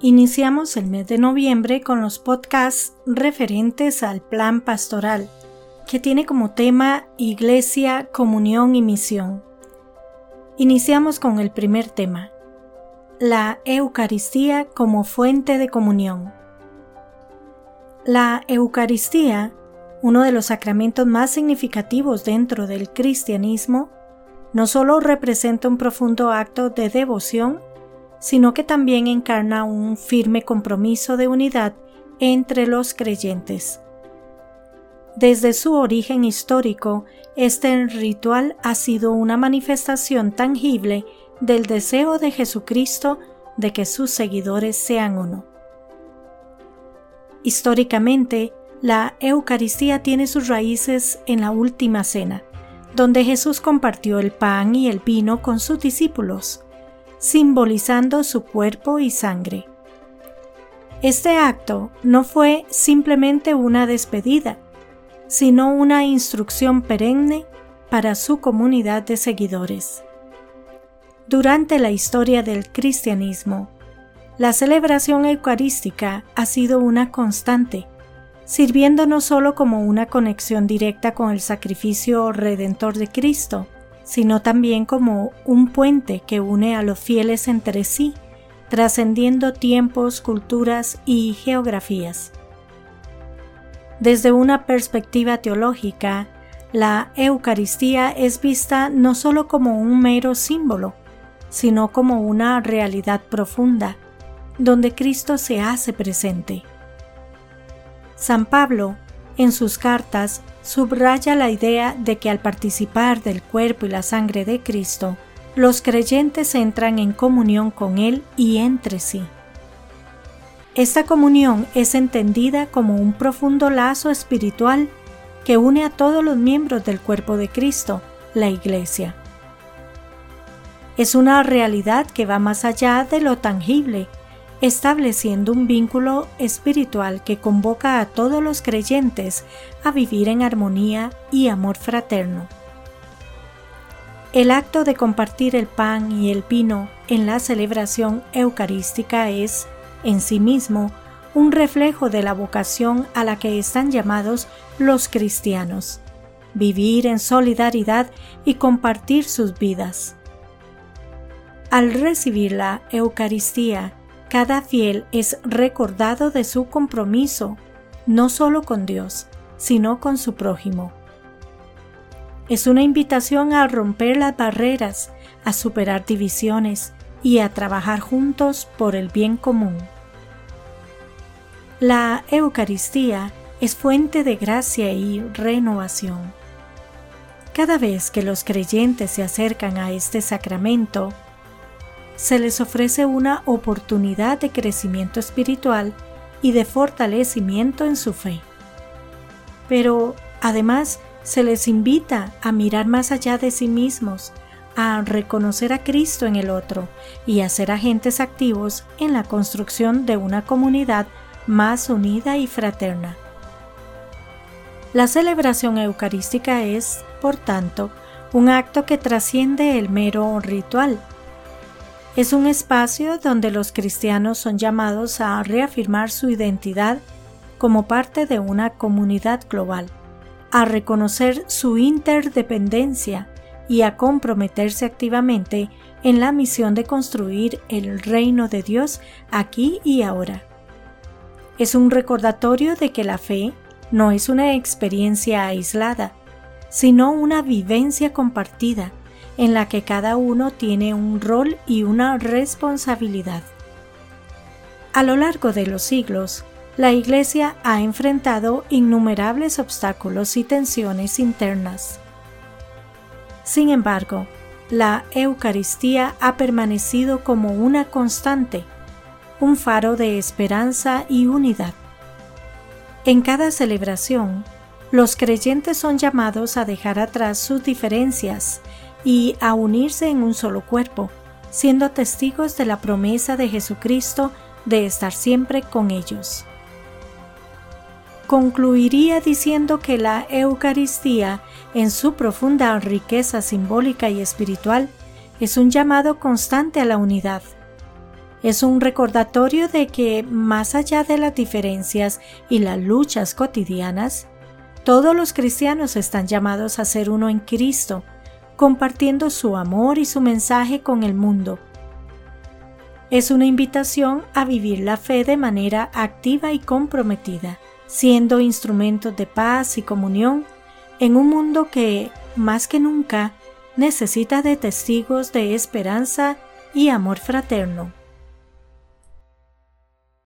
Iniciamos el mes de noviembre con los podcasts referentes al plan pastoral, que tiene como tema Iglesia, Comunión y Misión. Iniciamos con el primer tema, la Eucaristía como fuente de comunión. La Eucaristía, uno de los sacramentos más significativos dentro del cristianismo, no solo representa un profundo acto de devoción, sino que también encarna un firme compromiso de unidad entre los creyentes. Desde su origen histórico, este ritual ha sido una manifestación tangible del deseo de Jesucristo de que sus seguidores sean uno. Históricamente, la Eucaristía tiene sus raíces en la Última Cena, donde Jesús compartió el pan y el vino con sus discípulos, simbolizando su cuerpo y sangre. Este acto no fue simplemente una despedida, sino una instrucción perenne para su comunidad de seguidores. Durante la historia del cristianismo, la celebración eucarística ha sido una constante, sirviendo no solo como una conexión directa con el sacrificio redentor de Cristo, sino también como un puente que une a los fieles entre sí, trascendiendo tiempos, culturas y geografías. Desde una perspectiva teológica, la Eucaristía es vista no solo como un mero símbolo, sino como una realidad profunda, donde Cristo se hace presente. San Pablo, en sus cartas, subraya la idea de que al participar del cuerpo y la sangre de Cristo, los creyentes entran en comunión con Él y entre sí. Esta comunión es entendida como un profundo lazo espiritual que une a todos los miembros del cuerpo de Cristo, la Iglesia. Es una realidad que va más allá de lo tangible estableciendo un vínculo espiritual que convoca a todos los creyentes a vivir en armonía y amor fraterno. El acto de compartir el pan y el vino en la celebración eucarística es, en sí mismo, un reflejo de la vocación a la que están llamados los cristianos, vivir en solidaridad y compartir sus vidas. Al recibir la Eucaristía cada fiel es recordado de su compromiso, no solo con Dios, sino con su prójimo. Es una invitación a romper las barreras, a superar divisiones y a trabajar juntos por el bien común. La Eucaristía es fuente de gracia y renovación. Cada vez que los creyentes se acercan a este sacramento, se les ofrece una oportunidad de crecimiento espiritual y de fortalecimiento en su fe. Pero además se les invita a mirar más allá de sí mismos, a reconocer a Cristo en el otro y a ser agentes activos en la construcción de una comunidad más unida y fraterna. La celebración eucarística es, por tanto, un acto que trasciende el mero ritual es un espacio donde los cristianos son llamados a reafirmar su identidad como parte de una comunidad global, a reconocer su interdependencia y a comprometerse activamente en la misión de construir el reino de Dios aquí y ahora. Es un recordatorio de que la fe no es una experiencia aislada, sino una vivencia compartida en la que cada uno tiene un rol y una responsabilidad. A lo largo de los siglos, la Iglesia ha enfrentado innumerables obstáculos y tensiones internas. Sin embargo, la Eucaristía ha permanecido como una constante, un faro de esperanza y unidad. En cada celebración, los creyentes son llamados a dejar atrás sus diferencias y a unirse en un solo cuerpo, siendo testigos de la promesa de Jesucristo de estar siempre con ellos. Concluiría diciendo que la Eucaristía, en su profunda riqueza simbólica y espiritual, es un llamado constante a la unidad. Es un recordatorio de que, más allá de las diferencias y las luchas cotidianas, todos los cristianos están llamados a ser uno en Cristo, compartiendo su amor y su mensaje con el mundo. Es una invitación a vivir la fe de manera activa y comprometida, siendo instrumentos de paz y comunión en un mundo que, más que nunca, necesita de testigos de esperanza y amor fraterno.